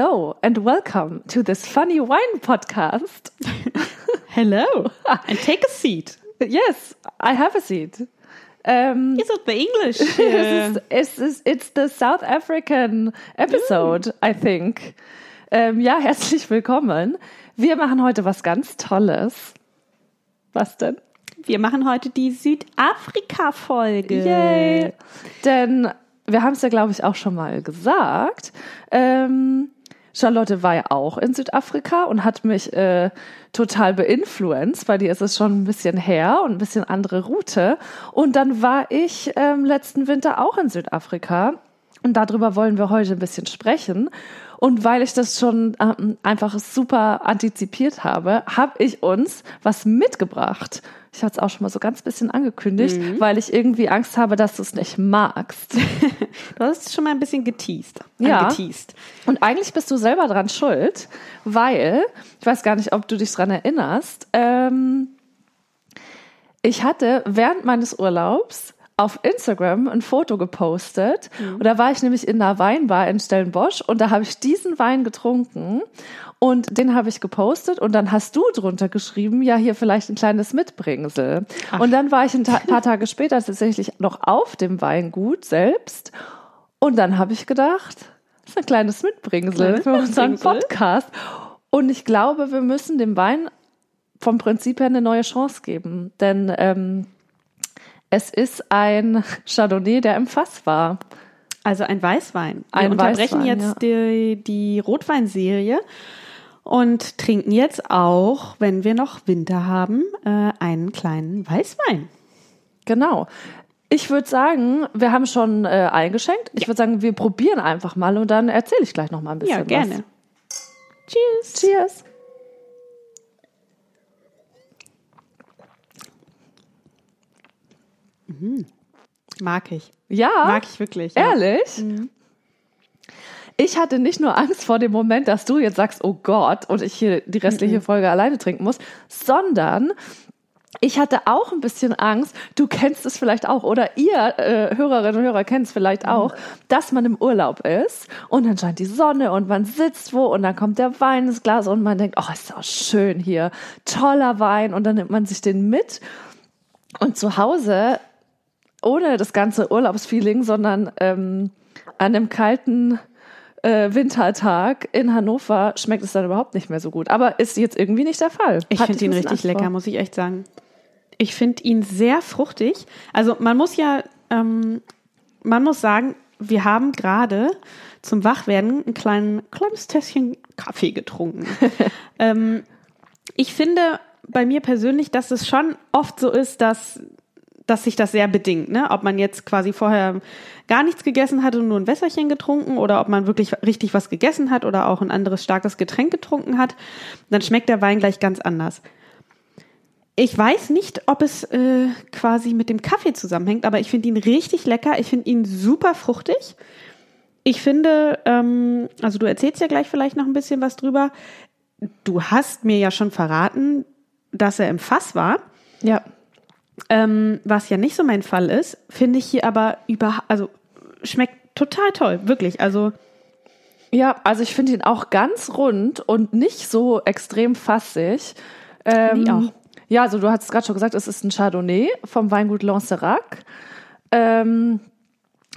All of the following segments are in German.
Hello and welcome to this funny wine podcast. Hello and take a seat. Yes, I have a seat. Um, Is it the English? it's, it's, it's the South African episode, I think. Ähm, ja, herzlich willkommen. Wir machen heute was ganz Tolles. Was denn? Wir machen heute die Südafrika-Folge. Yay! Denn wir haben es ja, glaube ich, auch schon mal gesagt. Ähm, Charlotte war ja auch in Südafrika und hat mich äh, total beeinfluenced. Bei dir ist es schon ein bisschen her und ein bisschen andere Route. Und dann war ich ähm, letzten Winter auch in Südafrika. Und darüber wollen wir heute ein bisschen sprechen. Und weil ich das schon ähm, einfach super antizipiet habe, habe ich uns was mitgebracht. Ich hatte es auch schon mal so ganz bisschen angekündigt, mhm. weil ich irgendwie Angst habe, dass du es nicht magst. Du hast es schon mal ein bisschen geteased. Ja. Angeteased. Und eigentlich bist du selber dran schuld, weil, ich weiß gar nicht, ob du dich dran erinnerst, ähm, ich hatte während meines Urlaubs auf Instagram ein Foto gepostet. Mhm. Und da war ich nämlich in einer Weinbar in Stellenbosch und da habe ich diesen Wein getrunken und den habe ich gepostet und dann hast du drunter geschrieben, ja, hier vielleicht ein kleines Mitbringsel. Ach. Und dann war ich ein ta paar Tage später tatsächlich noch auf dem Weingut selbst und dann habe ich gedacht, das ist ein kleines Mitbringsel für unseren Podcast. Und ich glaube, wir müssen dem Wein vom Prinzip her eine neue Chance geben, denn ähm, es ist ein Chardonnay, der im Fass war. Also ein Weißwein. Wir ein unterbrechen Weißwein, jetzt ja. die, die Rotweinserie und trinken jetzt auch, wenn wir noch Winter haben, äh, einen kleinen Weißwein. Genau. Ich würde sagen, wir haben schon äh, eingeschenkt. Ich ja. würde sagen, wir probieren einfach mal und dann erzähle ich gleich noch mal ein bisschen Ja, gerne. Was. Cheers. Cheers. Mhm. Mag ich. Ja. Mag ich wirklich. Ja. Ehrlich? Mhm. Ich hatte nicht nur Angst vor dem Moment, dass du jetzt sagst, oh Gott, und ich hier die restliche mhm. Folge alleine trinken muss, sondern ich hatte auch ein bisschen Angst, du kennst es vielleicht auch oder ihr äh, Hörerinnen und Hörer kennt es vielleicht mhm. auch, dass man im Urlaub ist und dann scheint die Sonne und man sitzt wo und dann kommt der Wein ins Glas und man denkt, oh, ist doch schön hier, toller Wein und dann nimmt man sich den mit und zu Hause ohne das ganze Urlaubsfeeling, sondern ähm, an einem kalten äh, Wintertag in Hannover schmeckt es dann überhaupt nicht mehr so gut. Aber ist jetzt irgendwie nicht der Fall. Ich finde ihn richtig lecker, muss ich echt sagen. Ich finde ihn sehr fruchtig. Also man muss ja, ähm, man muss sagen, wir haben gerade zum Wachwerden ein klein, kleines Tässchen Kaffee getrunken. ähm, ich finde bei mir persönlich, dass es schon oft so ist, dass dass sich das sehr bedingt, ne? Ob man jetzt quasi vorher gar nichts gegessen hat und nur ein Wässerchen getrunken oder ob man wirklich richtig was gegessen hat oder auch ein anderes starkes Getränk getrunken hat, dann schmeckt der Wein gleich ganz anders. Ich weiß nicht, ob es äh, quasi mit dem Kaffee zusammenhängt, aber ich finde ihn richtig lecker. Ich finde ihn super fruchtig. Ich finde, ähm, also du erzählst ja gleich vielleicht noch ein bisschen was drüber. Du hast mir ja schon verraten, dass er im Fass war. Ja. Ähm, was ja nicht so mein Fall ist, finde ich hier aber über, also schmeckt total toll, wirklich. Also ja, also ich finde ihn auch ganz rund und nicht so extrem fassig. Ähm, auch. Ja, also du hast es gerade schon gesagt, es ist ein Chardonnay vom Weingut Lancerac. Ähm,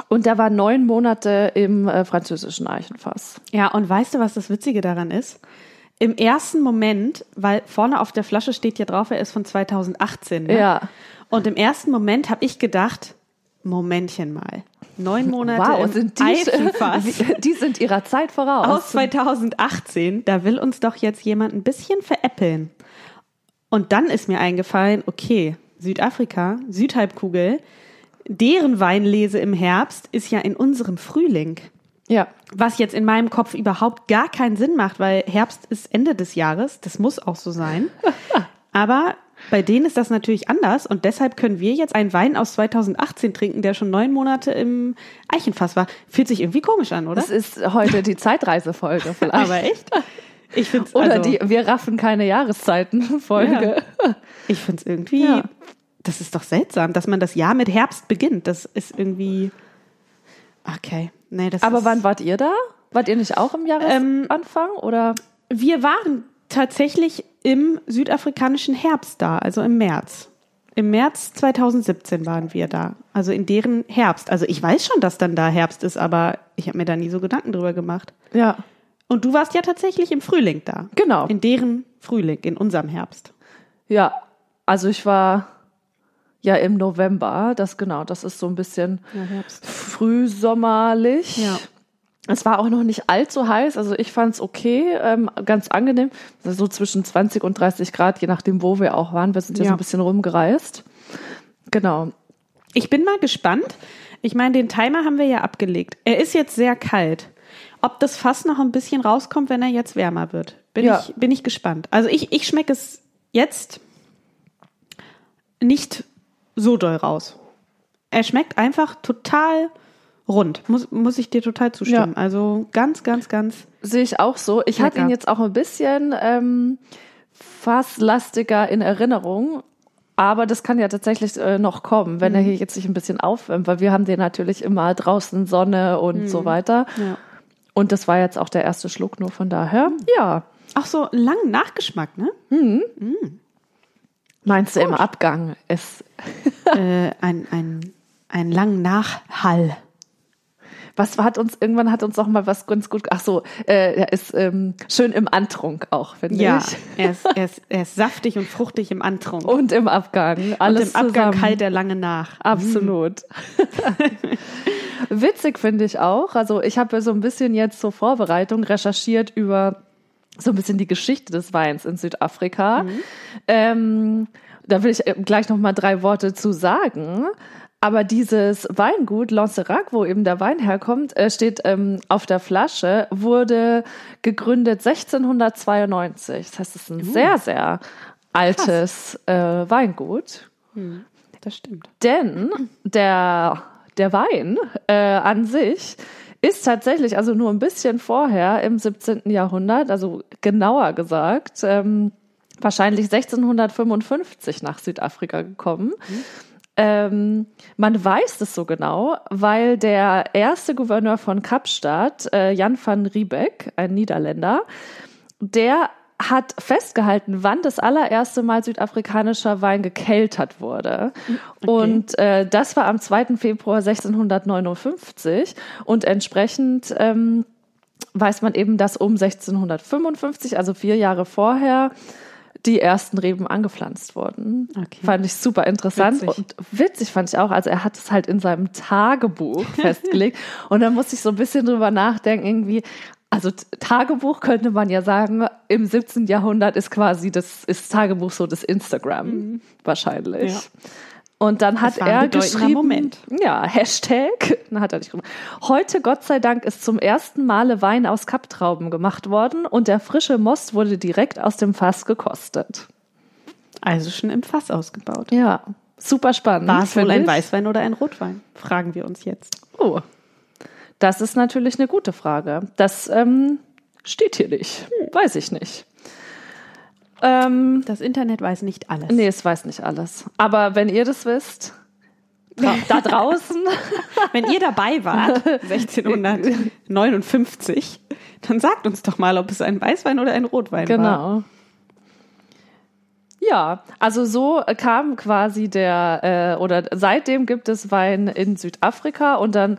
und der war neun Monate im äh, französischen Eichenfass. Ja, und weißt du, was das Witzige daran ist? Im ersten Moment, weil vorne auf der Flasche steht ja drauf, er ist von 2018. Ne? Ja. Und im ersten Moment habe ich gedacht, Momentchen mal. Neun Monate wow, sind die, Eifenfass. die sind ihrer Zeit voraus. Aus 2018, da will uns doch jetzt jemand ein bisschen veräppeln. Und dann ist mir eingefallen, okay, Südafrika, Südhalbkugel, deren Weinlese im Herbst ist ja in unserem Frühling. Ja. Was jetzt in meinem Kopf überhaupt gar keinen Sinn macht, weil Herbst ist Ende des Jahres. Das muss auch so sein. Aber bei denen ist das natürlich anders und deshalb können wir jetzt einen Wein aus 2018 trinken, der schon neun Monate im Eichenfass war. Fühlt sich irgendwie komisch an, oder? Das ist heute die Zeitreisefolge vielleicht. Aber echt? Ich find's, oder also, die Wir raffen keine Jahreszeiten-Folge. Ja. Ich finde es irgendwie, ja. das ist doch seltsam, dass man das Jahr mit Herbst beginnt. Das ist irgendwie, okay. Nee, das Aber wann wart ihr da? Wart ihr nicht auch im Jahresanfang oder? Wir waren tatsächlich im südafrikanischen Herbst da, also im März. Im März 2017 waren wir da, also in deren Herbst. Also ich weiß schon, dass dann da Herbst ist, aber ich habe mir da nie so Gedanken drüber gemacht. Ja. Und du warst ja tatsächlich im Frühling da. Genau. In deren Frühling, in unserem Herbst. Ja, also ich war ja im November, das genau, das ist so ein bisschen Ja, frühsommerlich. Ja. Es war auch noch nicht allzu heiß, also ich fand es okay, ähm, ganz angenehm. Also So zwischen 20 und 30 Grad, je nachdem, wo wir auch waren. Wir sind ja, Ja. so ein bisschen rumgereist. Genau. Ich bin mal gespannt. Ich meine, den Timer haben wir ja abgelegt. Er ist jetzt sehr kalt. Ob das Fass noch ein bisschen rauskommt, wenn er jetzt wärmer wird, bin, Ja. ich, bin ich gespannt. Also ich, ich schmecke es jetzt nicht so doll raus. Er schmeckt einfach total rund. Muss, muss ich dir total zustimmen. Ja. Also ganz, ganz, ganz. Sehe ich auch so. Ich hatte ihn jetzt auch ein bisschen ähm, fasslastiger in Erinnerung. Aber das kann ja tatsächlich äh, noch kommen, wenn er hier jetzt sich ein bisschen aufwärmt, weil wir haben den natürlich immer draußen Sonne und so weiter. Ja. Und das war jetzt auch der erste Schluck nur von daher. Ja. Auch so langen Nachgeschmack, ne? Meinst du im Abgang? Es, äh, ein, ein, ein langen Nachhall. was hat uns, irgendwann hat uns auch mal was ganz gut, ach so, äh, er ist ähm, schön im Antrunk auch, finde Ja, ich. er ist, er, ist, er ist saftig und fruchtig im Antrunk. Und im Abgang. und Alles im Abgang zusammen. kalt er lange nach. Absolut. Witzig finde ich auch. Also ich habe so ein bisschen jetzt zur Vorbereitung recherchiert über so ein bisschen die Geschichte des Weins in Südafrika. Ähm, da will ich äh, gleich noch mal drei Worte zu sagen. Aber dieses Weingut Lancerac, wo eben der Wein herkommt, äh, steht ähm, auf der Flasche, wurde gegründet 1692. Das heißt, es ist ein sehr, sehr altes äh, Weingut. Das stimmt. Denn der, der Wein äh, an sich ist tatsächlich, also nur ein bisschen vorher im 17. Jahrhundert, also genauer gesagt, ähm, wahrscheinlich 1655 nach Südafrika gekommen. Ähm, man weiß es so genau, weil der erste Gouverneur von Kapstadt, äh, Jan van Riebeck, ein Niederländer, der hat festgehalten, wann das allererste Mal südafrikanischer Wein gekeltert wurde. Und äh, das war am 2. Februar 1659. Und entsprechend ähm, weiß man eben, dass um 1655, also vier Jahre vorher, die ersten Reben angepflanzt wurden. Okay. Fand ich super interessant Witzig. und witzig fand ich auch. Also er hat es halt in seinem Tagebuch festgelegt und da musste ich so ein bisschen drüber nachdenken, irgendwie. Also Tagebuch könnte man ja sagen, im 17. Jahrhundert ist quasi das ist Tagebuch so das Instagram wahrscheinlich. Ja. Und dann hat er geschrieben, Moment. ja, Hashtag, dann hat er nicht geschrieben, heute Gott sei Dank ist zum ersten Male Wein aus Kapptrauben gemacht worden und der frische Most wurde direkt aus dem Fass gekostet. Also schon im Fass ausgebaut. Ja, super spannend. War es wohl ein. Weißwein oder ein Rotwein? Fragen wir uns jetzt. Oh, das ist natürlich eine gute Frage. Das ähm, steht hier nicht. Weiß ich nicht. Ähm, Das Internet weiß nicht alles. nee, es weiß nicht alles. Aber wenn ihr das wisst, da, draußen, Wenn ihr dabei wart, 1659, dann sagt uns doch mal, ob es ein Weißwein oder ein Rotwein war. Genau. Ja, also so kam quasi der, äh, oder seitdem gibt es Wein in Südafrika und dann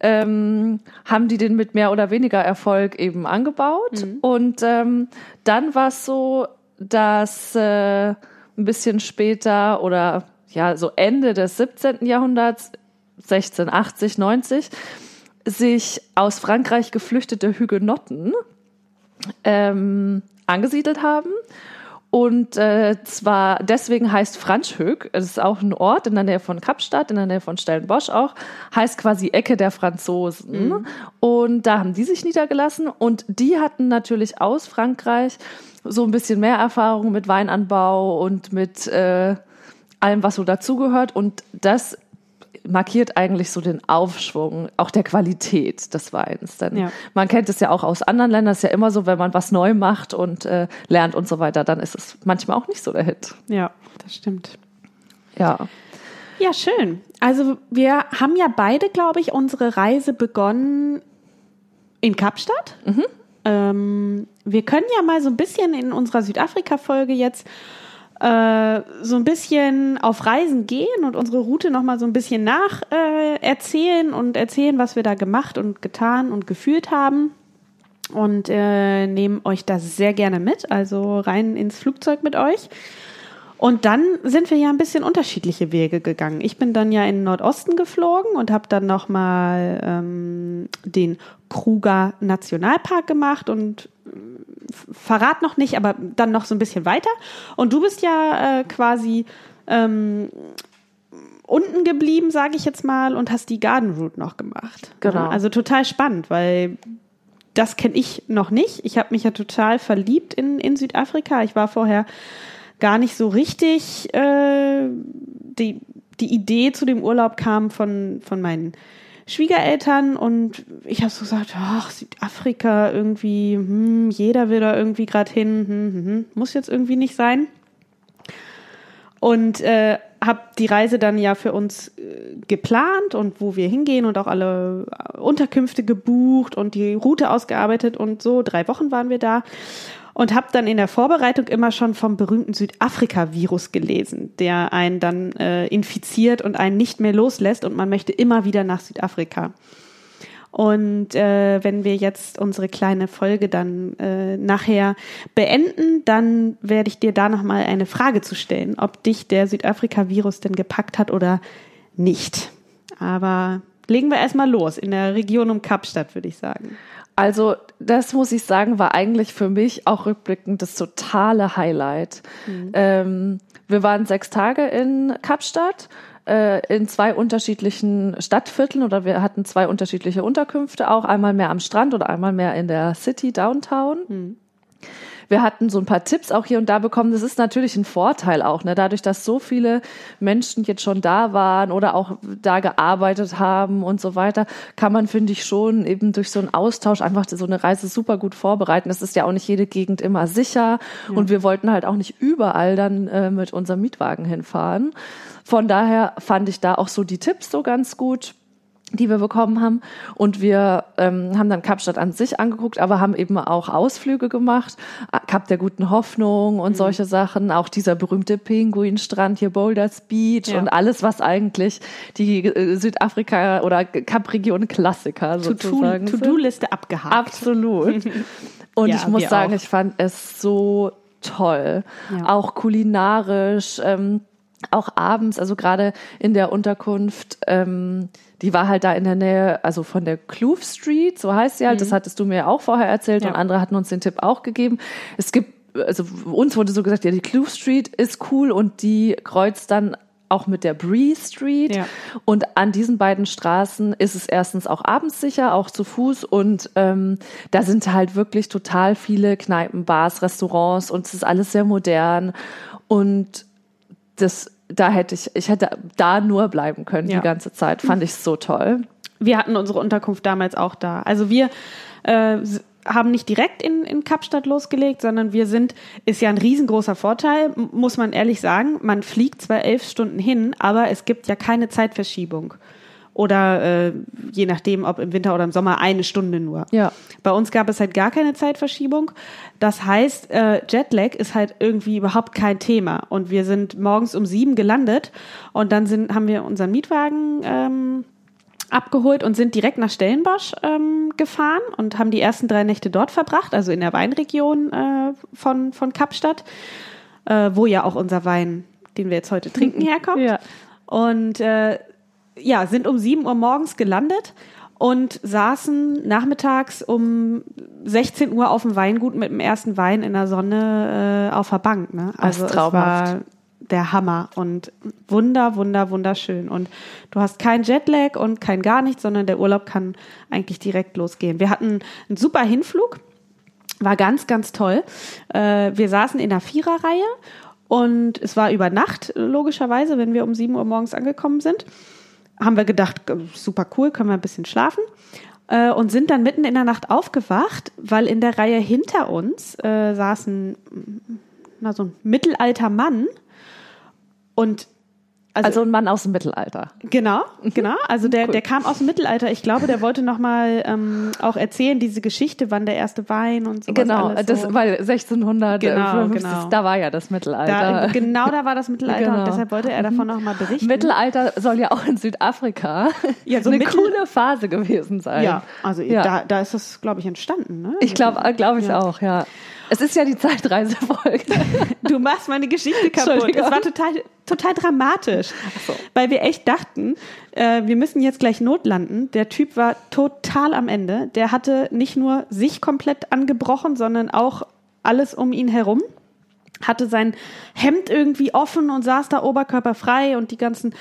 ähm, haben die den mit mehr oder weniger Erfolg eben angebaut. Und ähm, dann war es so, dass äh, ein bisschen später oder ja, so Ende des 17. Jahrhunderts, 1680, 90, sich aus Frankreich geflüchtete Hugenotten ähm, angesiedelt haben. Und äh, zwar deswegen heißt Franschhoek, es ist auch ein Ort in der Nähe von Kapstadt, in der Nähe von Stellenbosch auch, heißt quasi Ecke der Franzosen. Und da haben die sich niedergelassen und die hatten natürlich aus Frankreich so ein bisschen mehr Erfahrung mit Weinanbau und mit äh, allem, was so dazugehört. Und das markiert eigentlich so den Aufschwung auch der Qualität des Weins. Denn Ja. man kennt es ja auch aus anderen Ländern, es ist ja immer so, wenn man was neu macht und äh, lernt und so weiter, dann ist es manchmal auch nicht so der Hit. Ja, das stimmt. Ja. Ja, schön. Also wir haben ja beide, glaube ich, unsere Reise begonnen in Kapstadt. Ähm, wir können ja mal so ein bisschen in unserer Südafrika-Folge jetzt äh, so ein bisschen auf Reisen gehen und unsere Route nochmal so ein bisschen nach äh, erzählen und erzählen, was wir da gemacht und getan und gefühlt haben. Und äh, nehmen euch das sehr gerne mit, also rein ins Flugzeug mit euch. Und dann sind wir ja ein bisschen unterschiedliche Wege gegangen. Ich bin dann ja in den Nordosten geflogen und habe dann nochmal ähm, den Kruger Nationalpark gemacht und verrat noch nicht, aber dann noch so ein bisschen weiter. Und du bist ja äh, quasi ähm, unten geblieben, sage ich jetzt mal, und hast die Garden Route noch gemacht. Genau. Also total spannend, weil das kenne ich noch nicht. Ich habe mich ja total verliebt in, in Südafrika. Ich war vorher gar nicht so richtig. Äh, die, die Idee zu dem Urlaub kam von, von meinen Schwiegereltern und ich habe so gesagt, ach, Südafrika irgendwie, hm, jeder will da irgendwie gerade hin, hm, hm, hm, muss jetzt irgendwie nicht sein. Und äh, habe die Reise dann ja für uns äh, geplant und wo wir hingehen und auch alle äh, Unterkünfte gebucht und die Route ausgearbeitet und so. Drei Wochen waren wir da und habe dann in der Vorbereitung immer schon vom berühmten Südafrika-Virus gelesen, der einen dann äh, infiziert und einen nicht mehr loslässt und man möchte immer wieder nach Südafrika. Und äh, wenn wir jetzt unsere kleine Folge dann äh, nachher beenden, dann werde ich dir da nochmal eine Frage zu stellen, ob dich der Südafrika-Virus denn gepackt hat oder nicht. Aber legen wir erstmal los in der Region um Kapstadt, würde ich sagen. Also, das muss ich sagen, war eigentlich für mich auch rückblickend das totale Highlight. Ähm, wir waren sechs Tage in Kapstadt äh, in zwei unterschiedlichen Stadtvierteln oder wir hatten zwei unterschiedliche Unterkünfte auch, einmal mehr am Strand oder einmal mehr in der City Downtown. Wir hatten so ein paar Tipps auch hier und da bekommen. Das ist natürlich ein Vorteil auch, ne? dadurch, dass so viele Menschen jetzt schon da waren oder auch da gearbeitet haben und so weiter, kann man, finde ich, schon eben durch so einen Austausch einfach so eine Reise super gut vorbereiten. Es ist ja auch nicht jede Gegend immer sicher und wir wollten halt auch nicht überall dann äh, mit unserem Mietwagen hinfahren. Von daher fand ich da auch so die Tipps so ganz gut die wir bekommen haben. Und wir ähm, haben dann Kapstadt an sich angeguckt, aber haben eben auch Ausflüge gemacht. Kap der guten Hoffnung und solche Sachen. Auch dieser berühmte Pinguinstrand hier, Boulders Beach Ja. und alles, was eigentlich die äh, Südafrika- oder Kap-Region-Klassiker sozusagen sind. To-Do-Liste abgehakt. Absolut. Und Ja, ich muss sagen, auch. ich fand es so toll. Ja. Auch kulinarisch, ähm, auch abends, also gerade in der Unterkunft, ähm, die war halt da in der Nähe, also von der Kloof Street, so heißt sie halt, das hattest du mir auch vorher erzählt Mhm. Ja. und andere hatten uns den Tipp auch gegeben. Es gibt, also uns wurde so gesagt, ja, die Kloof Street ist cool und die kreuzt dann auch mit der Bree Street. Ja. Und an diesen beiden Straßen ist es erstens auch abends sicher, auch zu Fuß. Und ähm, da sind halt wirklich total viele Kneipen, Bars, Restaurants und es ist alles sehr modern. Und das, da hätte ich, ich hätte da nur bleiben können Ja. die ganze Zeit. Fand ich so toll. Wir hatten unsere Unterkunft damals auch da. Also wir äh, haben nicht direkt in, in Kapstadt losgelegt, sondern wir sind, ist ja ein riesengroßer Vorteil, muss man ehrlich sagen. Man fliegt zwar elf Stunden hin, aber es gibt ja keine Zeitverschiebung. Oder äh, je nachdem, ob im Winter oder im Sommer, eine Stunde nur. Ja. Bei uns gab es halt gar keine Zeitverschiebung. Das heißt, äh, Jetlag ist halt irgendwie überhaupt kein Thema. Und wir sind morgens um sieben gelandet und dann sind, haben wir unseren Mietwagen ähm, abgeholt und sind direkt nach Stellenbosch ähm, gefahren und haben die ersten drei Nächte dort verbracht, also in der Weinregion äh, von, von Kapstadt, äh, wo ja auch unser Wein, den wir jetzt heute trinken, herkommt. Ja. Und äh, ja, sind um 7 Uhr morgens gelandet und saßen nachmittags um 16 Uhr auf dem Weingut mit dem ersten Wein in der Sonne äh, auf der Bank. Ne? Also traumhaft. war der Hammer und wunder, wunder, wunderschön. Und du hast kein Jetlag und kein gar nichts, sondern der Urlaub kann eigentlich direkt losgehen. Wir hatten einen super Hinflug, war ganz, ganz toll. Äh, wir saßen in der Viererreihe und es war über Nacht, logischerweise, wenn wir um 7 Uhr morgens angekommen sind. Haben wir gedacht, äh, super cool, können wir ein bisschen schlafen. Äh, und sind dann mitten in der Nacht aufgewacht, weil in der Reihe hinter uns äh, saß ein, na, so ein mittelalter Mann und Also, ein Mann aus dem Mittelalter. Genau, genau. Also der, Cool. der kam aus dem Mittelalter. Ich glaube, der wollte nochmal ähm, auch erzählen, diese Geschichte, wann der erste Wein und so. Genau, das, so. weil 1650, Genau, genau. da war ja das da, Mittelalter. genau da war das Mittelalter Genau. und deshalb wollte er davon nochmal berichten. Mittelalter soll ja auch in Südafrika Ja, so eine Mittel- coole Phase gewesen sein. ja, also Ja. Da, da ist das, glaube ich, entstanden. Ne? Ich glaube, glaube ich Ja. auch, ja. Es ist ja die Zeitreisefolge. Du machst meine Geschichte kaputt. Es war total, total dramatisch. so. Weil wir echt dachten, äh, wir müssen jetzt gleich notlanden. Der Typ war total am Ende. Der hatte nicht nur sich komplett angebrochen, sondern auch alles um ihn herum. Hatte sein Hemd irgendwie offen und saß da oberkörperfrei und die ganzen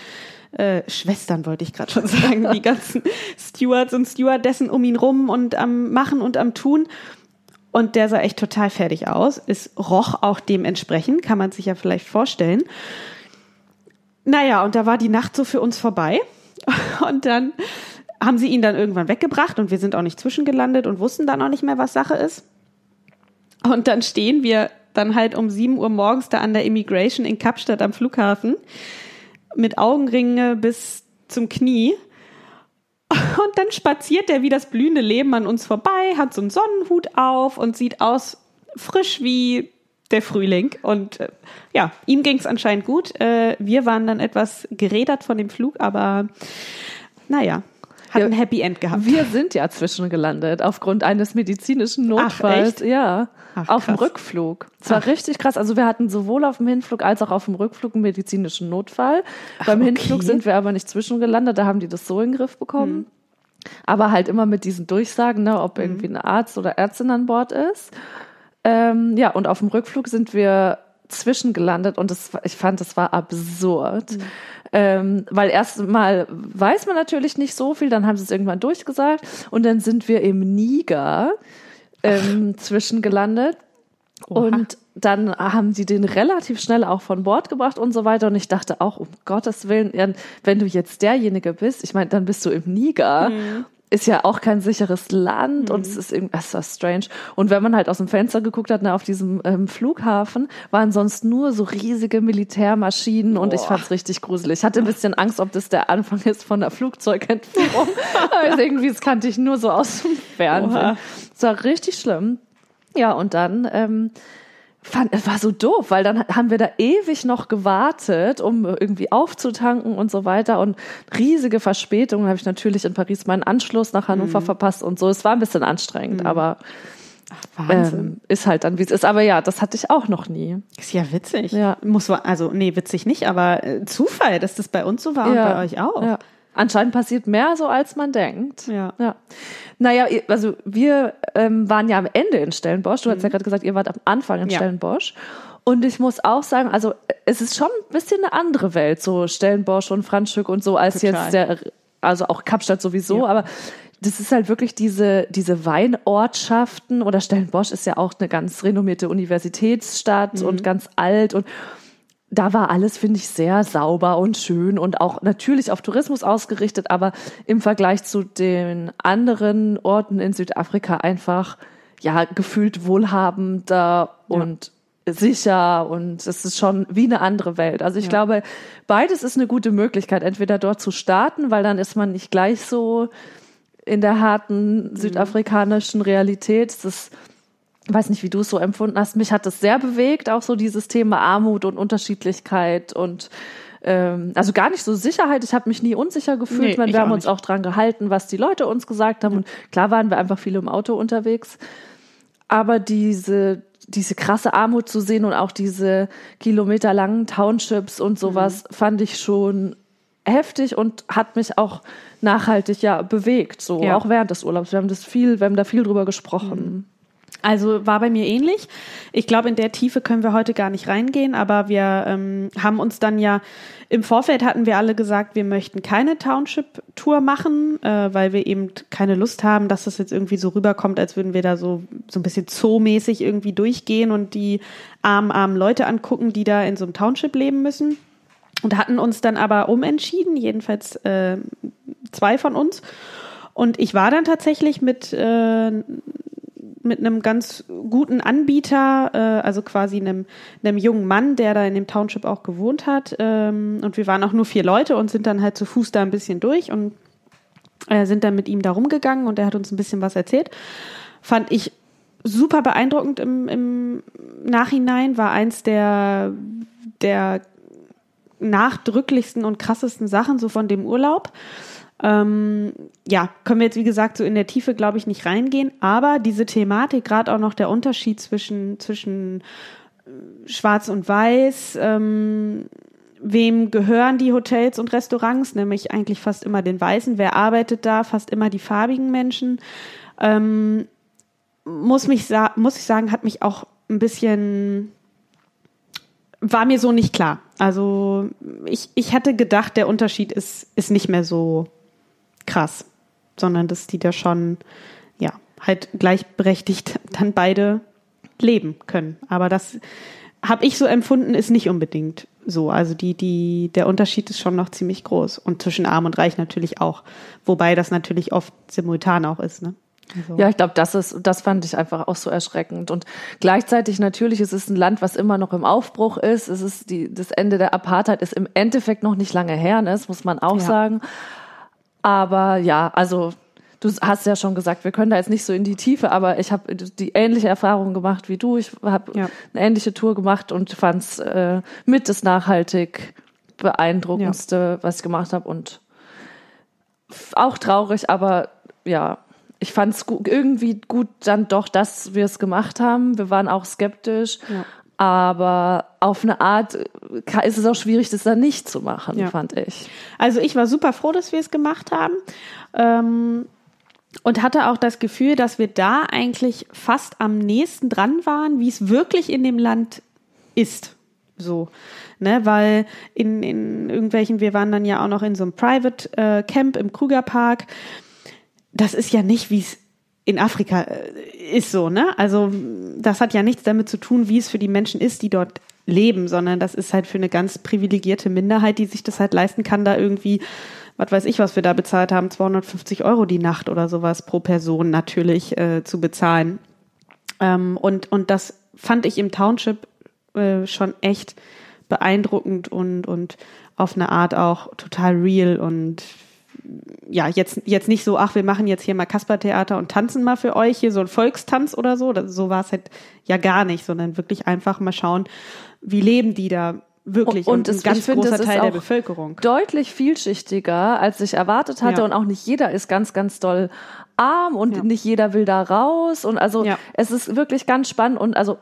äh, Schwestern wollte ich gerade schon sagen, die ganzen Stewards und Stewardessen um ihn rum und am Machen und am Tun. Und der sah echt total fertig aus. Es roch auch dementsprechend, kann man sich ja vielleicht vorstellen. Naja, und da war die Nacht so für uns vorbei. Und dann haben sie ihn dann irgendwann weggebracht und wir sind auch nicht zwischengelandet und wussten dann auch nicht mehr, was Sache ist. Und dann stehen wir dann halt um 7 Uhr morgens da an der Immigration in Kapstadt am Flughafen mit Augenringe bis zum Knie. Und dann spaziert er wie das blühende Leben an uns vorbei, hat so einen Sonnenhut auf und sieht aus frisch wie der Frühling. Und äh, ja, ihm ging es anscheinend gut. Äh, wir waren dann etwas gerädert von dem Flug, aber naja, hat Ja. ein Happy End gehabt. Wir sind ja zwischengelandet aufgrund eines medizinischen Notfalls. echt? Ja, Ach, auf dem. Rückflug. Es war richtig krass. Also wir hatten sowohl auf dem Hinflug als auch auf dem Rückflug einen medizinischen Notfall. Beim okay. Hinflug sind wir aber nicht zwischengelandet. Da haben die das so in den Griff bekommen. Hm. Aber halt immer mit diesen Durchsagen, ne, ob irgendwie ein Arzt oder Ärztin an Bord ist. Ähm, ja, und auf dem Rückflug sind wir zwischengelandet und das, ich fand, das war absurd. Ähm, weil erstmal weiß man natürlich nicht so viel, dann haben sie es irgendwann durchgesagt und dann sind wir im Niger ähm, zwischengelandet. Und dann haben sie den relativ schnell auch von Bord gebracht und so weiter. Und ich dachte auch, um Gottes Willen, wenn du jetzt derjenige bist, ich meine, dann bist du im Niger. Ist ja auch kein sicheres Land und es ist irgendwie, es war strange. Und wenn man halt aus dem Fenster geguckt hat, na, auf diesem ähm, Flughafen, waren sonst nur so riesige Militärmaschinen und ich Boah. fand's richtig gruselig. Ich hatte ein bisschen Angst, ob das der Anfang ist von der Flugzeugentführung. Aber irgendwie, das kannte ich nur so aus dem Fernsehen. Es war richtig schlimm. Ja, und dann ähm, fand, es war so doof, weil dann haben wir da ewig noch gewartet, um irgendwie aufzutanken und so weiter. Und riesige Verspätungen habe ich natürlich in Paris meinen Anschluss nach Hannover verpasst und so. Es war ein bisschen anstrengend, aber Wahnsinn. ähm, ist halt dann, wie es ist. Aber ja, das hatte ich auch noch nie. Ist ja witzig. Ja. Muss also, nee, witzig nicht, aber äh, Zufall, dass das bei uns so war ja. und bei euch auch. Ja. Anscheinend passiert mehr so, als man denkt. Ja. ja. Naja, also wir ähm, waren ja am Ende in Stellenbosch. Du hast Mhm. ja gerade gesagt, ihr wart am Anfang in Ja. Stellenbosch. Und ich muss auch sagen, also es ist schon ein bisschen eine andere Welt, so Stellenbosch und Franschhoek und so, als Total. jetzt der, also auch Kapstadt sowieso, Ja. aber das ist halt wirklich diese, diese Weinortschaften oder Stellenbosch ist ja auch eine ganz renommierte Universitätsstadt Mhm. und ganz alt und da war alles, finde ich, sehr sauber und schön und auch natürlich auf Tourismus ausgerichtet, aber im Vergleich zu den anderen Orten in Südafrika einfach, ja, gefühlt wohlhabender und sicher und es ist schon wie eine andere Welt. Also ich glaube, beides ist eine gute Möglichkeit, entweder dort zu starten, weil dann ist man nicht gleich so in der harten südafrikanischen Realität. Das weiß nicht, wie du es so empfunden hast. Mich hat das sehr bewegt, auch so dieses Thema Armut und Unterschiedlichkeit und ähm, also gar nicht so Sicherheit. Ich habe mich nie unsicher gefühlt. Nee, ich wir haben auch uns nicht. auch dran gehalten, was die Leute uns gesagt haben. Und klar waren wir einfach viel im Auto unterwegs. Aber diese, diese krasse Armut zu sehen und auch diese kilometerlangen Townships und sowas Mhm. fand ich schon heftig und hat mich auch nachhaltig ja bewegt, so Ja. auch während des Urlaubs. Wir haben das viel, wir haben da viel drüber gesprochen. Also war bei mir ähnlich. Ich glaube, in der Tiefe können wir heute gar nicht reingehen, aber wir ähm, haben uns dann ja im Vorfeld hatten wir alle gesagt, wir möchten keine Township-Tour machen, äh, weil wir eben keine Lust haben, dass das jetzt irgendwie so rüberkommt, als würden wir da so, so ein bisschen zoomäßig irgendwie durchgehen und die armen, armen Leute angucken, die da in so einem Township leben müssen. Und hatten uns dann aber umentschieden, jedenfalls äh, zwei von uns. Und ich war dann tatsächlich mit äh, mit einem ganz guten Anbieter, äh, also quasi einem, einem jungen Mann, der da in dem Township auch gewohnt hat. Ähm, und wir waren auch nur vier Leute und sind dann halt zu Fuß da ein bisschen durch und äh, sind dann mit ihm da rumgegangen und er hat uns ein bisschen was erzählt. Fand ich super beeindruckend im, im Nachhinein, war eins der, der nachdrücklichsten und krassesten Sachen so von dem Urlaub. Ähm, ja, können wir jetzt wie gesagt so in der Tiefe, glaube ich, nicht reingehen, aber diese Thematik, gerade auch noch der Unterschied zwischen, zwischen äh, Schwarz und Weiß, ähm, wem gehören die Hotels und Restaurants, nämlich eigentlich fast immer den Weißen, wer arbeitet da, fast immer die farbigen Menschen. Ähm, muss, mich muss ich sagen, hat mich auch ein bisschen war mir so nicht klar. Also ich, ich hatte gedacht, der Unterschied ist, ist nicht mehr so krass, sondern dass die da schon, ja, halt gleichberechtigt dann beide leben können. Aber das habe ich so empfunden, ist nicht unbedingt so. Also die, die, der Unterschied ist schon noch ziemlich groß. Und zwischen Arm und Reich natürlich auch. Wobei das natürlich oft simultan auch ist, ne? Also. Ja, ich glaube, das ist, das fand ich einfach auch so erschreckend. Und gleichzeitig natürlich, es ist ein Land, was immer noch im Aufbruch ist. Es ist die, das Ende der Apartheid ist im Endeffekt noch nicht lange her, ne? das muss man auch ja. sagen. Aber ja, also du hast ja schon gesagt, wir können da jetzt nicht so in die Tiefe, aber ich habe die ähnliche Erfahrung gemacht wie du. Ich habe ja. eine ähnliche Tour gemacht und fand es äh, mit das nachhaltig beeindruckendste, ja. was ich gemacht habe und auch traurig, aber ja, ich fand es irgendwie gut dann doch, dass wir es gemacht haben. Wir waren auch skeptisch, ja. Aber auf eine Art äh, ist es auch schwierig, das dann nicht zu machen, ja. fand ich. Also ich war super froh, dass wir es gemacht haben. Ähm und hatte auch das Gefühl, dass wir da eigentlich fast am nächsten dran waren, wie es wirklich in dem Land ist. So, ne, weil in, in irgendwelchen, wir waren dann ja auch noch in so einem Private äh, Camp im Krugerpark das ist ja nicht, wie es in Afrika äh, ist so, ne? Also das hat ja nichts damit zu tun, wie es für die Menschen ist, die dort leben, sondern das ist halt für eine ganz privilegierte Minderheit, die sich das halt leisten kann, da irgendwie, was weiß ich, was wir da bezahlt haben, 250 Euro die Nacht oder sowas pro Person natürlich äh, zu bezahlen. Ähm, und, und das fand ich im Township äh, schon echt beeindruckend und, und auf eine Art auch total real und ja, jetzt, jetzt nicht so, ach, wir machen jetzt hier mal Kaspertheater und tanzen mal für euch, hier so ein Volkstanz oder so. Das, so war es halt ja gar nicht, sondern wirklich einfach mal schauen, wie leben die da wirklich und, und ein ganz finde, großer Teil der Bevölkerung. Deutlich vielschichtiger, als ich erwartet hatte ja. und auch nicht jeder ist ganz, ganz doll arm und ja. nicht jeder will da raus und also ja. es ist wirklich ganz spannend und also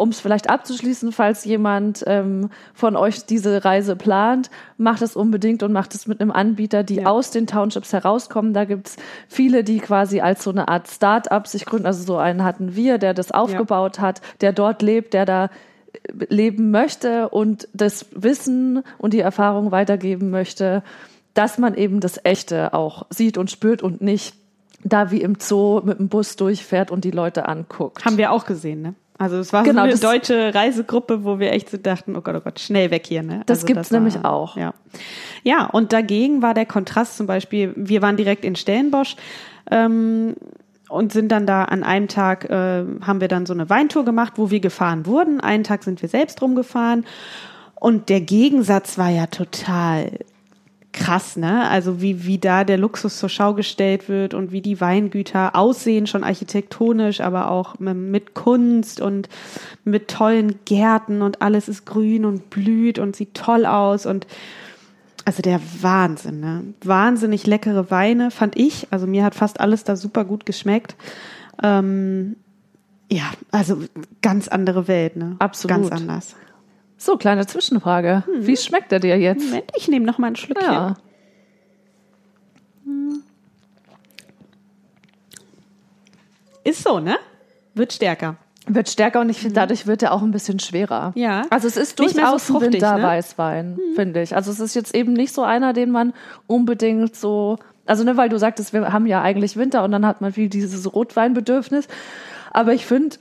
um es vielleicht abzuschließen, falls jemand ähm, von euch diese Reise plant, macht es unbedingt und macht es mit einem Anbieter, die ja. aus den Townships herauskommen. Da gibt's viele, die quasi als so eine Art Start-up sich gründen. Also so einen hatten wir, der das aufgebaut ja. hat, der dort lebt, der da äh, leben möchte und das Wissen und die Erfahrung weitergeben möchte, dass man eben das Echte auch sieht und spürt und nicht da wie im Zoo mit dem Bus durchfährt und die Leute anguckt. Haben wir auch gesehen, ne? Also es war genau, so eine deutsche Reisegruppe, wo wir echt so dachten, oh Gott, oh Gott, schnell weg hier. Ne? Das also gibt's das war, nämlich auch. Ja. ja, und dagegen war der Kontrast zum Beispiel, wir waren direkt in Stellenbosch ähm, und sind dann da an einem Tag, äh, haben wir dann so eine Weintour gemacht, wo wir gefahren wurden. Einen Tag sind wir selbst rumgefahren. Und der Gegensatz war ja total krass, ne? Also wie, wie da der Luxus zur Schau gestellt wird und wie die Weingüter aussehen, schon architektonisch, aber auch mit Kunst und mit tollen Gärten und alles ist grün und blüht und sieht toll aus und also der Wahnsinn, ne? Wahnsinnig leckere Weine, fand ich. Also mir hat fast alles da super gut geschmeckt. Ähm, ja, also ganz andere Welt, ne? Absolut. Ganz anders. So, kleine Zwischenfrage. Hm. Wie schmeckt er dir jetzt? Moment, ich nehme noch mal ein Schlückchen. Ja. Hm. Ist so, ne? Wird stärker. Wird stärker und ich finde, dadurch wird er auch ein bisschen schwerer. Ja. Also es ist durchaus so fruchtig, ein Winterweißwein, ne? finde ich. Also es ist jetzt eben nicht so einer, den man unbedingt so, also ne, weil du sagtest, wir haben ja eigentlich Winter und dann hat man viel dieses Rotweinbedürfnis. Aber ich finde,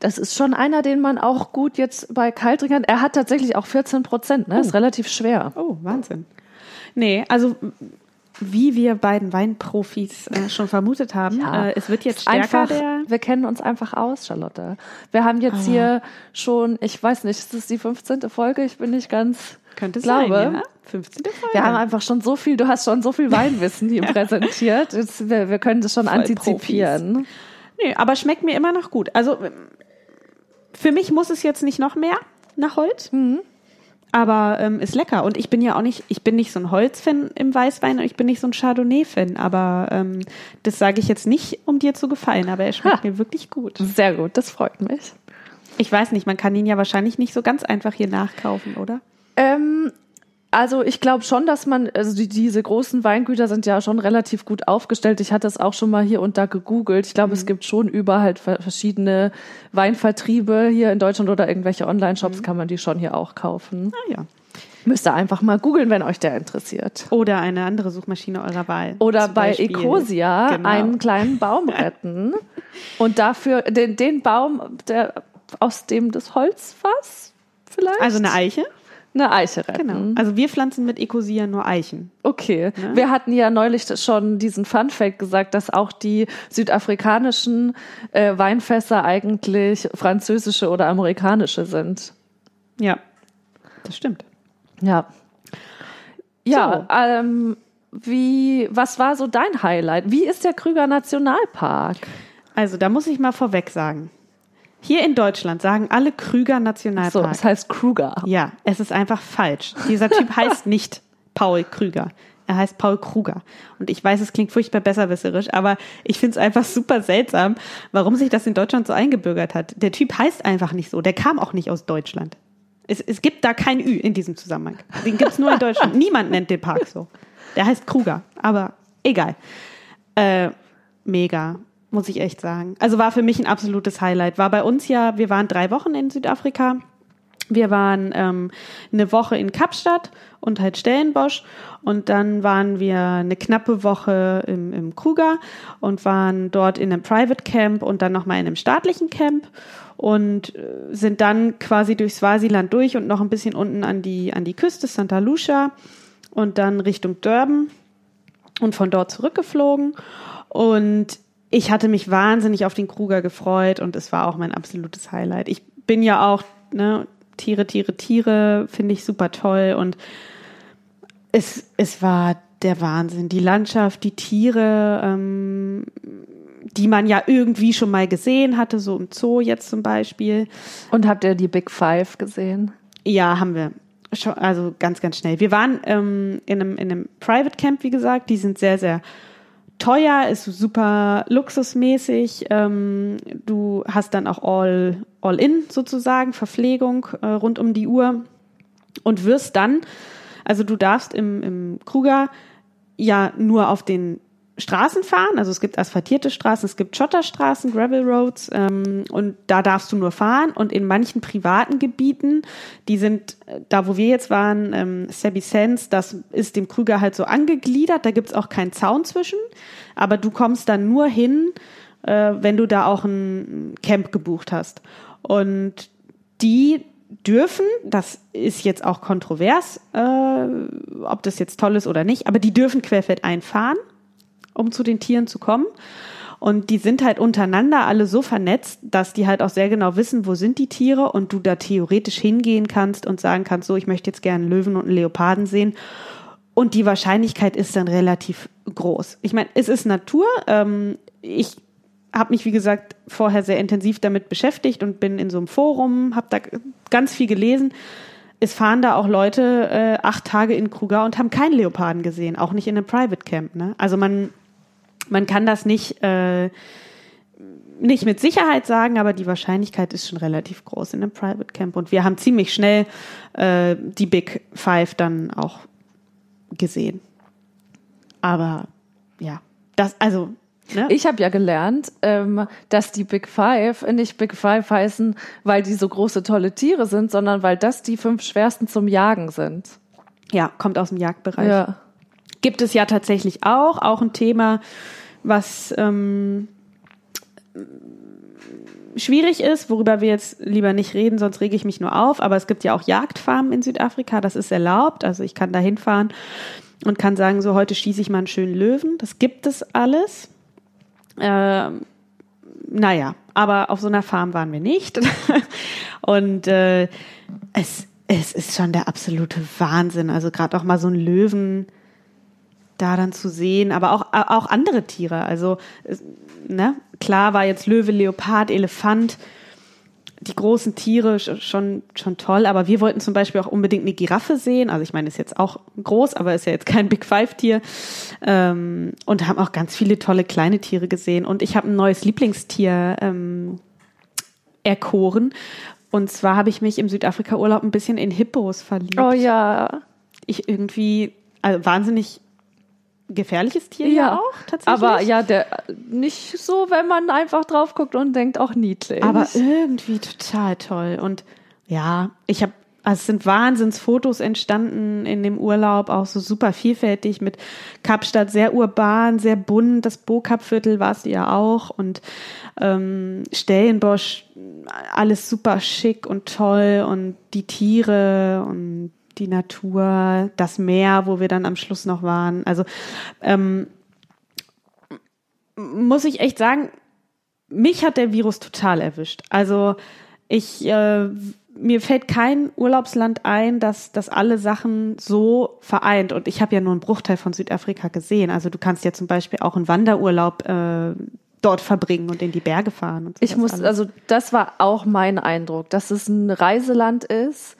das ist schon einer, den man auch gut jetzt bei Kaltrinkern, er hat tatsächlich auch 14 Prozent, ne? Oh. Ist relativ schwer. Oh, Wahnsinn. Nee, also wie wir beiden Weinprofis äh, schon vermutet haben, Ja. äh, es wird jetzt stärker einfach, der. wir kennen uns einfach aus, Charlotte. Wir haben jetzt Ah. hier schon, ich weiß nicht, ist das die 15. Folge? Ich bin nicht ganz, Könnte glaube. sein, ja? 15. Folge. Wir haben einfach schon so viel, du hast schon so viel Weinwissen hier präsentiert. Jetzt, wir, wir können das schon Voll antizipieren. Nö, aber schmeckt mir immer noch gut. Also ähm, für mich muss es jetzt nicht noch mehr nach Holz. Mhm. Aber ähm, ist lecker. Und ich bin ja auch nicht, ich bin nicht so ein Holzfan im Weißwein und ich bin nicht so ein Chardonnay-Fan. Aber ähm, das sage ich jetzt nicht, um dir zu gefallen, aber er schmeckt Ha. mir wirklich gut. Sehr gut, das freut mich. Ich weiß nicht, man kann ihn ja wahrscheinlich nicht so ganz einfach hier nachkaufen, oder? Ähm, also ich glaube schon, dass man, also die, diese großen Weingüter sind ja schon relativ gut aufgestellt. Ich hatte es auch schon mal hier und da gegoogelt. Ich glaube, es gibt schon überall halt ver- verschiedene Weinvertriebe hier in Deutschland oder irgendwelche Online-Shops kann man die schon hier auch kaufen. Ah ja. Müsst ihr einfach mal googeln, wenn euch der interessiert. Oder eine andere Suchmaschine eurer Wahl. Oder bei Beispiel- Ecosia Genau. einen kleinen Baum retten und dafür den, den Baum, der aus dem das Holzfass vielleicht? Also eine Eiche? Eine Eiche retten. Genau. Also wir pflanzen mit Ecosia nur Eichen. Okay. Wir hatten ja neulich schon diesen Fun Fact gesagt, dass auch die südafrikanischen äh, Weinfässer eigentlich französische oder amerikanische sind. Ja, das stimmt. Ja. Ja, ähm, wie, was war so dein Highlight? Wie ist der Krüger Nationalpark? Also da muss ich mal vorweg sagen. Hier in Deutschland sagen alle Krüger So, Nationalpark. es heißt Kruger. ja, es ist einfach falsch. Dieser Typ heißt nicht Paul Krüger. Er heißt Paul Kruger. Und ich weiß, es klingt furchtbar besserwisserisch, aber ich finde es einfach super seltsam, warum sich das in Deutschland so eingebürgert hat. Der Typ heißt einfach nicht so. Der kam auch nicht aus Deutschland. Es, es gibt da kein Ü in diesem Zusammenhang. Den gibt es nur in Deutschland. Niemand nennt den Park so. Der heißt Kruger, aber egal. Äh, mega, muss ich echt sagen. Also war für mich ein absolutes Highlight. War bei uns ja, wir waren drei Wochen in Südafrika. Wir waren ähm, eine Woche in Kapstadt und halt Stellenbosch und dann waren wir eine knappe Woche im, im Kruger und waren dort in einem Private Camp und dann nochmal in einem staatlichen Camp und äh, sind dann quasi durch Swasiland durch und noch ein bisschen unten an die, an die Küste, Santa Lucia und dann Richtung Durban und von dort zurückgeflogen. Und ich hatte mich wahnsinnig auf den Kruger gefreut und es war auch mein absolutes Highlight. Ich bin ja auch, ne, Tiere, Tiere, Tiere, finde ich super toll und es, es war der Wahnsinn. Die Landschaft, die Tiere, ähm, die man ja irgendwie schon mal gesehen hatte, so im Zoo jetzt zum Beispiel. Und habt ihr die Big Five gesehen? Ja, haben wir. Also ganz, ganz schnell. Wir waren ähm, in, einem, in einem Private Camp, wie gesagt. Die sind sehr, sehr teuer, ist super luxusmäßig. Ähm, du hast dann auch all, all in sozusagen, Verpflegung äh, rund um die Uhr und wirst dann, also du darfst im, im Kruger ja nur auf den Straßen fahren. Also es gibt asphaltierte Straßen, es gibt Schotterstraßen, Gravel Roads ähm, und da darfst du nur fahren. Und in manchen privaten Gebieten, die sind, äh, da wo wir jetzt waren, ähm, Sabby Sands, das ist dem Krüger halt so angegliedert. Da gibt's auch keinen Zaun zwischen. Aber du kommst dann nur hin, äh, wenn du da auch ein Camp gebucht hast. Und die dürfen, das ist jetzt auch kontrovers, äh, ob das jetzt toll ist oder nicht, aber die dürfen querfeldein fahren um zu den Tieren zu kommen. Und die sind halt untereinander alle so vernetzt, dass die halt auch sehr genau wissen, wo sind die Tiere und du da theoretisch hingehen kannst und sagen kannst, so, ich möchte jetzt gerne einen Löwen und einen Leoparden sehen. Und die Wahrscheinlichkeit ist dann relativ groß. Ich meine, es ist Natur. Ähm, ich habe mich, wie gesagt, vorher sehr intensiv damit beschäftigt und bin in so einem Forum, habe da ganz viel gelesen. Es fahren da auch Leute äh, acht Tage in Kruger und haben keinen Leoparden gesehen, auch nicht in einem Private Camp. Ne? Also man man kann das nicht, äh, nicht mit Sicherheit sagen, aber die Wahrscheinlichkeit ist schon relativ groß in einem Private Camp. Und wir haben ziemlich schnell äh, die Big Five dann auch gesehen. Aber ja, das, also. Ne? Ich habe ja gelernt, ähm, dass die Big Five nicht Big Five heißen, weil die so große, tolle Tiere sind, sondern weil das die fünf schwersten zum Jagen sind. ja, kommt aus dem Jagdbereich. Ja. Gibt es ja tatsächlich auch, auch ein Thema, was ähm, schwierig ist, worüber wir jetzt lieber nicht reden, sonst rege ich mich nur auf. Aber es gibt ja auch Jagdfarmen in Südafrika, das ist erlaubt. Also ich kann da hinfahren und kann sagen, so heute schieße ich mal einen schönen Löwen. Das gibt es alles. Ähm, naja, aber auf so einer Farm waren wir nicht. und äh, es, es ist schon der absolute Wahnsinn. Also gerade auch mal so ein Löwen da dann zu sehen, aber auch, auch andere Tiere. Also, ne, klar war jetzt Löwe, Leopard, Elefant, die großen Tiere schon, schon toll, aber wir wollten zum Beispiel auch unbedingt eine Giraffe sehen. Also ich meine, ist jetzt auch groß, aber ist ja jetzt kein Big Five-Tier. Ähm, und haben auch ganz viele tolle kleine Tiere gesehen. Und ich habe ein neues Lieblingstier ähm, erkoren. Und zwar habe ich mich im Südafrika-Urlaub ein bisschen in Hippos verliebt. Oh ja. Ich irgendwie, also wahnsinnig gefährliches Tier ja, auch tatsächlich. Aber ja, der nicht so, wenn man einfach drauf guckt und denkt, auch niedlich. Aber irgendwie total toll. Und ja, ich habe, also es sind Wahnsinnsfotos entstanden in dem Urlaub, auch so super vielfältig mit Kapstadt, sehr urban, sehr bunt. Das Bo-Kap-Viertel war es ja auch und ähm, Stellenbosch, alles super schick und toll und die Tiere und die Natur, das Meer, wo wir dann am Schluss noch waren. Also ähm, muss ich echt sagen, mich hat der Virus total erwischt. Also ich äh, mir fällt kein Urlaubsland ein, das, das alle Sachen so vereint. Und ich habe ja nur einen Bruchteil von Südafrika gesehen. Also du kannst ja zum Beispiel auch einen Wanderurlaub äh, dort verbringen und in die Berge fahren. ich muss, alles. also das war auch mein Eindruck, dass es ein Reiseland ist,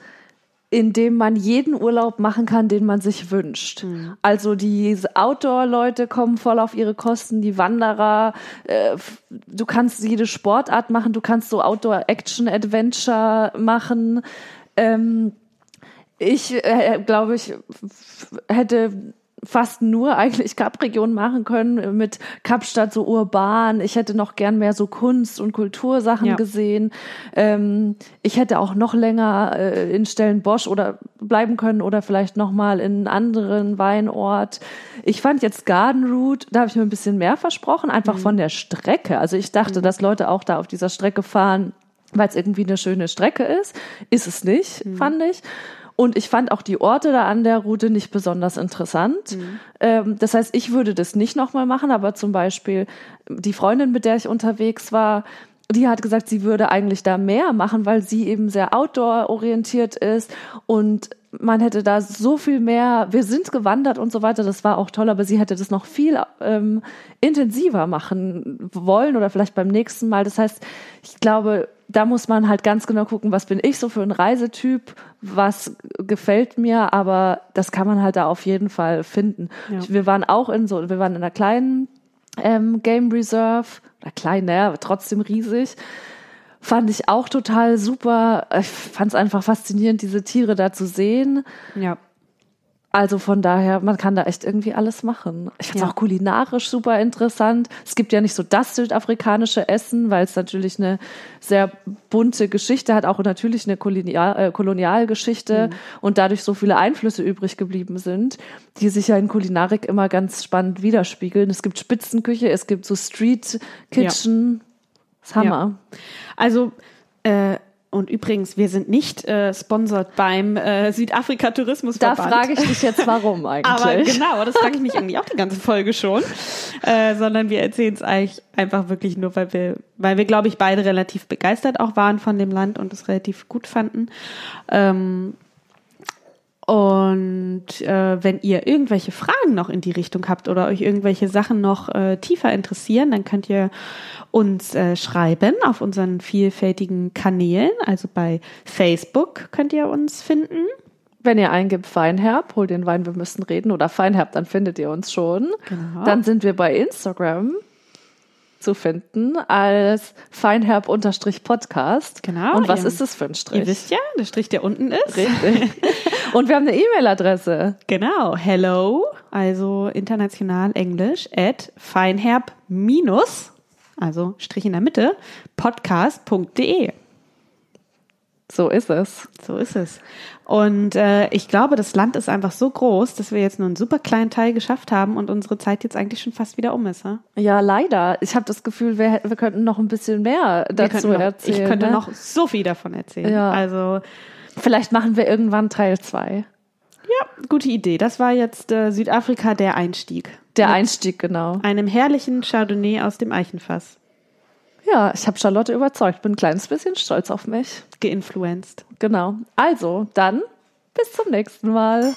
in dem man jeden Urlaub machen kann, den man sich wünscht. Mhm. Also die Outdoor-Leute kommen voll auf ihre Kosten, die Wanderer, äh, du kannst jede Sportart machen, du kannst so Outdoor-Action-Adventure machen. Ähm, ich äh, glaube, ich hätte fast nur eigentlich Kap-Region machen können mit Kapstadt so urban. Ich hätte noch gern mehr so Kunst- und Kultursachen ja. gesehen. Ähm, ich hätte auch noch länger äh, in Stellenbosch oder bleiben können oder vielleicht noch mal in einen anderen Weinort. Ich fand jetzt Garden Route, da habe ich mir ein bisschen mehr versprochen, einfach mhm. von der Strecke. Also ich dachte, mhm. dass Leute auch da auf dieser Strecke fahren, weil es irgendwie eine schöne Strecke ist. Ist es nicht, mhm. fand ich. Und ich fand auch die Orte da an der Route nicht besonders interessant. Mhm. Ähm, das heißt, ich würde das nicht nochmal machen, aber zum Beispiel die Freundin, mit der ich unterwegs war, die hat gesagt, sie würde eigentlich da mehr machen, weil sie eben sehr outdoor-orientiert ist und man hätte da so viel mehr, wir sind gewandert und so weiter, das war auch toll, aber sie hätte das noch viel ähm, intensiver machen wollen oder vielleicht beim nächsten Mal. Das heißt, ich glaube, da muss man halt ganz genau gucken, was bin ich so für ein Reisetyp, was gefällt mir, aber das kann man halt da auf jeden Fall finden. Ja. Wir waren auch in so, wir waren in einer kleinen ähm, Game Reserve, oder klein, naja, aber trotzdem riesig. Fand ich auch total super. Ich fand es einfach faszinierend, diese Tiere da zu sehen. Ja. Also von daher, man kann da echt irgendwie alles machen. Ich finde es ja. auch kulinarisch super interessant. Es gibt ja nicht so das südafrikanische Essen, weil es natürlich eine sehr bunte Geschichte hat, auch natürlich eine Kolonial, äh, Kolonialgeschichte mhm. und dadurch so viele Einflüsse übrig geblieben sind, die sich ja in Kulinarik immer ganz spannend widerspiegeln. Es gibt Spitzenküche, es gibt so Street Kitchen. Ja. Das Hammer. Ja. Also äh, und übrigens, wir sind nicht äh, sponsored beim äh, Südafrika Tourismusverband. Da frage ich dich jetzt, warum eigentlich. Aber genau, das frage ich mich eigentlich auch die ganze Folge schon. Äh, sondern wir erzählen es eigentlich einfach wirklich nur, weil wir, weil wir, glaube ich, beide relativ begeistert auch waren von dem Land und es relativ gut fanden. Ähm, und äh, wenn ihr irgendwelche Fragen noch in die Richtung habt oder euch irgendwelche Sachen noch äh, tiefer interessieren, dann könnt ihr uns äh, schreiben auf unseren vielfältigen Kanälen. Also bei Facebook könnt ihr uns finden. Wenn ihr eingibt Feinherb, hol den Wein, wir müssen reden oder Feinherb, dann findet ihr uns schon. Genau. Dann sind wir bei Instagram zu finden als Feinherb-Podcast. Genau. Und was ist das für ein Strich? Ihr wisst ja, der Strich, der unten ist. Richtig. Und wir haben eine E-Mail-Adresse. Genau. Hello, also international Englisch, at feinherb also Strich in der Mitte, podcast.de. So ist es. So ist es. Und äh, ich glaube, das Land ist einfach so groß, dass wir jetzt nur einen super kleinen Teil geschafft haben und unsere Zeit jetzt eigentlich schon fast wieder um ist. Ja, ja leider. Ich habe das Gefühl, wir, wir könnten noch ein bisschen mehr dazu noch, erzählen. Ich könnte ne? noch so viel davon erzählen. Ja. Also Vielleicht machen wir irgendwann Teil 2. Ja, gute Idee. Das war jetzt äh, Südafrika der Einstieg. Der Mit Einstieg, genau. Einem herrlichen Chardonnay aus dem Eichenfass. Ja, ich habe Charlotte überzeugt. Bin ein kleines bisschen stolz auf mich. Geinfluenced. Genau. Also, dann bis zum nächsten Mal.